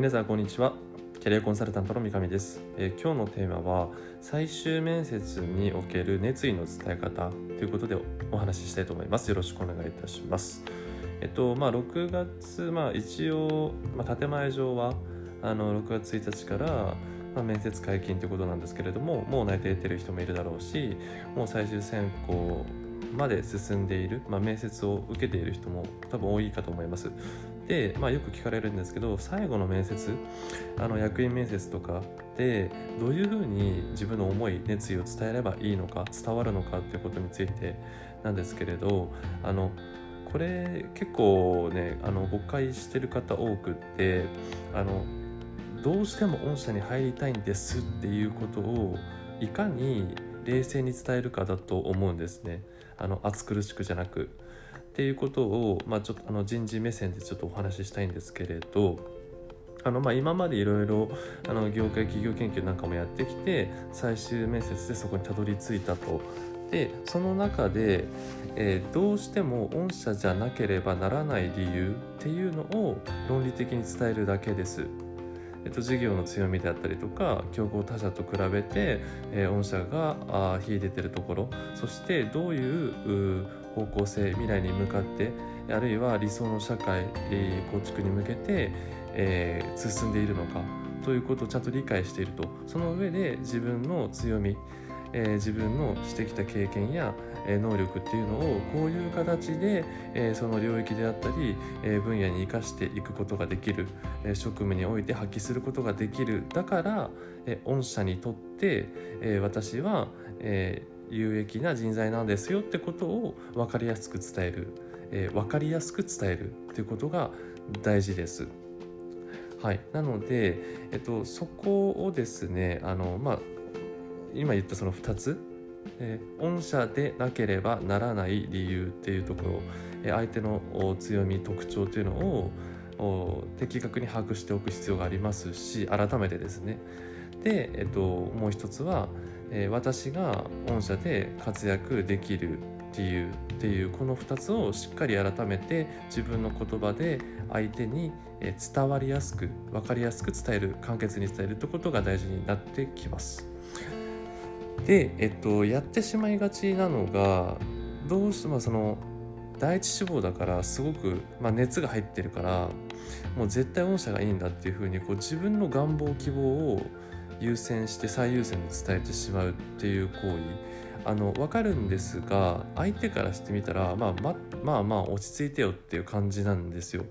皆さんこんにちは。キャリアコンサルタントの三上です、えー、今日のテーマは最終面接における熱意の伝え方ということでお話ししたいと思います。よろしくお願いいたします。えっとまあ6月まあ一応、まあ、建前上はあの6月1日からまあ、面接解禁ということなんですけれどももう内定得てる人もいるだろうしもう最終選考まで進んでいる、まあ、面接を受けている人も多分多いかと思います。で、まあ、よく聞かれるんですけど最後の面接あの役員面接とかでどういうふうに自分の思い熱意を伝えればいいのか伝わるのかっていうことについてなんですけれどあのこれ結構ねあの誤解してる方多くってあのどうしても御社に入りたいんですっていうことをいかに冷静に伝えるかだと思うんですねあの暑苦しくじゃなく。っていうことを、まあ、ちょっとあの人事目線でちょっとお話ししたいんですけれどあのまあ今までいろいろ業界企業研究なんかもやってきて最終面接でそこにたどり着いたと。でその中で、えー、どうしても御社じゃなければならない理由っていうのを論理的に伝えるだけです。えっと、事業の強みであったりとか競合他社と比べて、えー、御社があ秀でてるところそしてどういう方向性未来に向かってあるいは理想の社会、えー、構築に向けて、えー、進んでいるのかということをちゃんと理解していると。その上で自分の強みえー、自分のしてきた経験や、え、能力っていうのをこういう形で、え、その領域であったり、え分野に生かしていくことができる、え職務において発揮することができる。だから、え御社にとって、え私は、え有益な人材なんですよってことを分かりやすく伝える、え分かりやすく伝えるっていうことが大事です。はい、なので、えっと、そこをですねあの、まあ、今言ったその2つ、えー、御社でなければならない理由っていうところ、えー、相手の強み特徴というのを的確に把握しておく必要がありますし改めてですね。で、えっと、もう一つは、え、私が御社で活躍できる理由っていうこの2つをしっかり改めて自分の言葉で相手に伝わりやすく分かりやすく伝える簡潔に伝えるってことが大事になってきます。で、えっと、やってしまいがちなのがどうしてもその第一志望だからすごく、まあ、熱が入ってるからもう絶対御社がいいんだっていうふうにこう自分の願望希望を優先して最優先に伝えてしまうっていう行為あの分かるんですが相手からしてみたら、まあ、ままあまあ落ち着いてよっていう感じなんですよ。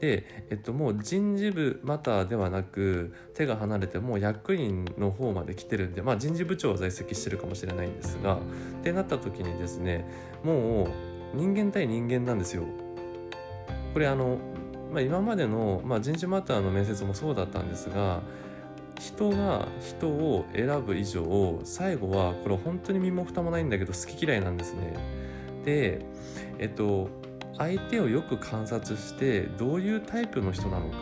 で、えっと、もう人事部またではなく手が離れてもう役員の方まで来てるんで、まあ、人事部長は在籍してるかもしれないんですがってなった時にですねもう人間対人間なんですよ。これあの、まあ、今までの、まあ、人事マターの面接もそうだったんですが人が人を選ぶ以上最後はこれ本当に身も蓋もないんだけど好き嫌いなんですね。でえっと相手をよく観察してどういうタイプの人なのか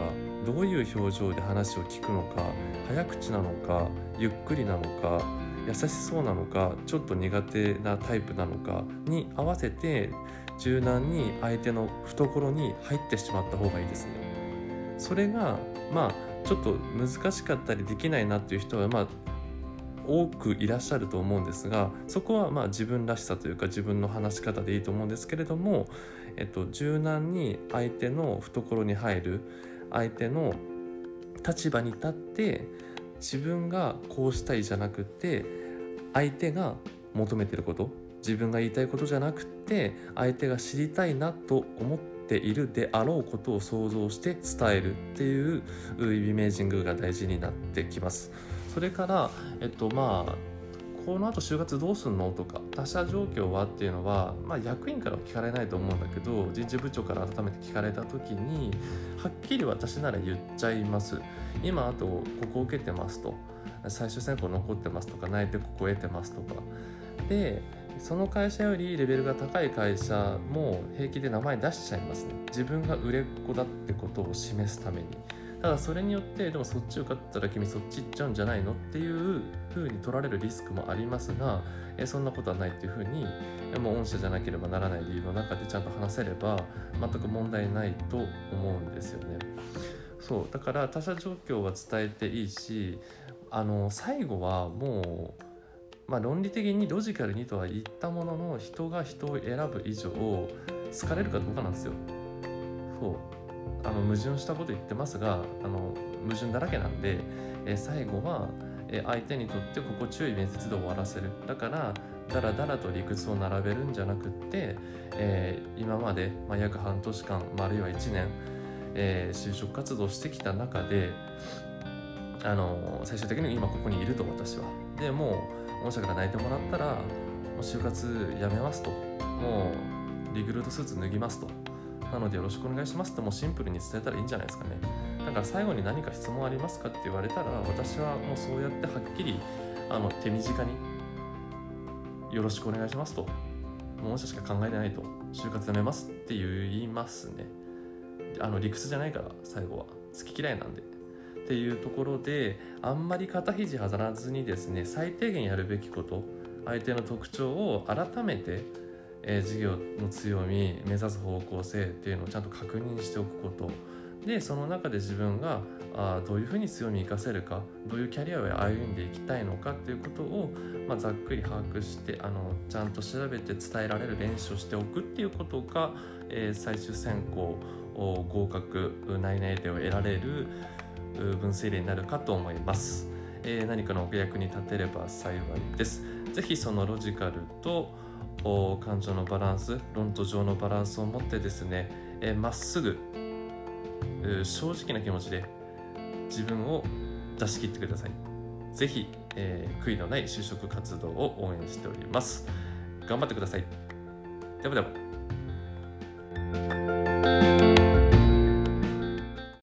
どういう表情で話を聞くのか早口なのかゆっくりなのか優しそうなのかちょっと苦手なタイプなのかに合わせて柔軟に相手の懐に入ってしまった方がいいですね。それがまあちょっと難しかったりできないなっていう人はまあ多くいらっしゃると思うんですがそこはまあ自分らしさというか自分の話し方でいいと思うんですけれども、えっと、柔軟に相手の懐に入る相手の立場に立って自分がこうしたいじゃなくて相手が求めてること自分が言いたいことじゃなくて相手が知りたいなと思ってているであろうことを想像して伝えるっていうイメージングが大事になってきます。それからえっとまあこの後就活どうすんのとか他社状況はっていうのは、まあ、役員からは聞かれないと思うんだけど人事部長から改めて聞かれた時にはっきり私なら言っちゃいます。今あとここを受けてますと。最終選考残ってますとか内定ここ得てますとか。でその会社よりレベルが高い会社も平気で名前出しちゃいますね。自分が売れっ子だってことを示すために。ただそれによってでもそっち受かったら君そっち行っちゃうんじゃないのっていう風に取られるリスクもありますがえそんなことはないっていう風にもう御社じゃなければならない理由の中でちゃんと話せれば全く問題ないと思うんですよね。そう。だから他者状況は伝えていいしあの最後はもうまあ、論理的にロジカルにとは言ったものの人が人を選ぶ以上好かれるかどうかなんですよ。そうあの矛盾したこと言ってますがあの矛盾だらけなんで、え最後は、え相手にとって心地よい面接で終わらせるだからだらだらと理屈を並べるんじゃなくって、えー、今まで、まあ、約半年間、まあ、あるいは1年、えー、就職活動してきた中であの最終的に今ここにいると私は。でもう御社から泣いてもらったらもう就活やめますと。もうリクルートスーツ脱ぎますと。なのでよろしくお願いしますってもうシンプルに伝えたらいいんじゃないですかね。だから最後に何か質問ありますかって言われたら私はもうそうやってはっきりあの手短によろしくお願いしますと。もう御社しか考えてないと。就活やめますって言いますね。あの理屈じゃないから最後は。好き嫌いなんで。っていうところであんまり肩肘張らずにですね最低限やるべきこと相手の特徴を改めて、えー、事業の強み目指す方向性っていうのをちゃんと確認しておくこと。でその中で自分があどういうふうに強みを生かせるかどういうキャリアを歩んでいきたいのかっていうことを、まあ、ざっくり把握してあのちゃんと調べて伝えられる練習をしておくっていうことが、えー、最終選考合格内々定を得られる分水嶺になるかと思います、えー、何かのお役に立てれば幸いです。是非そのロジカルと感情のバランス論と情のバランスを持ってですねま、えー、っすぐ正直な気持ちで自分を出し切ってください。是非、えー、悔いのない就職活動を応援しております。頑張ってください。ではでは。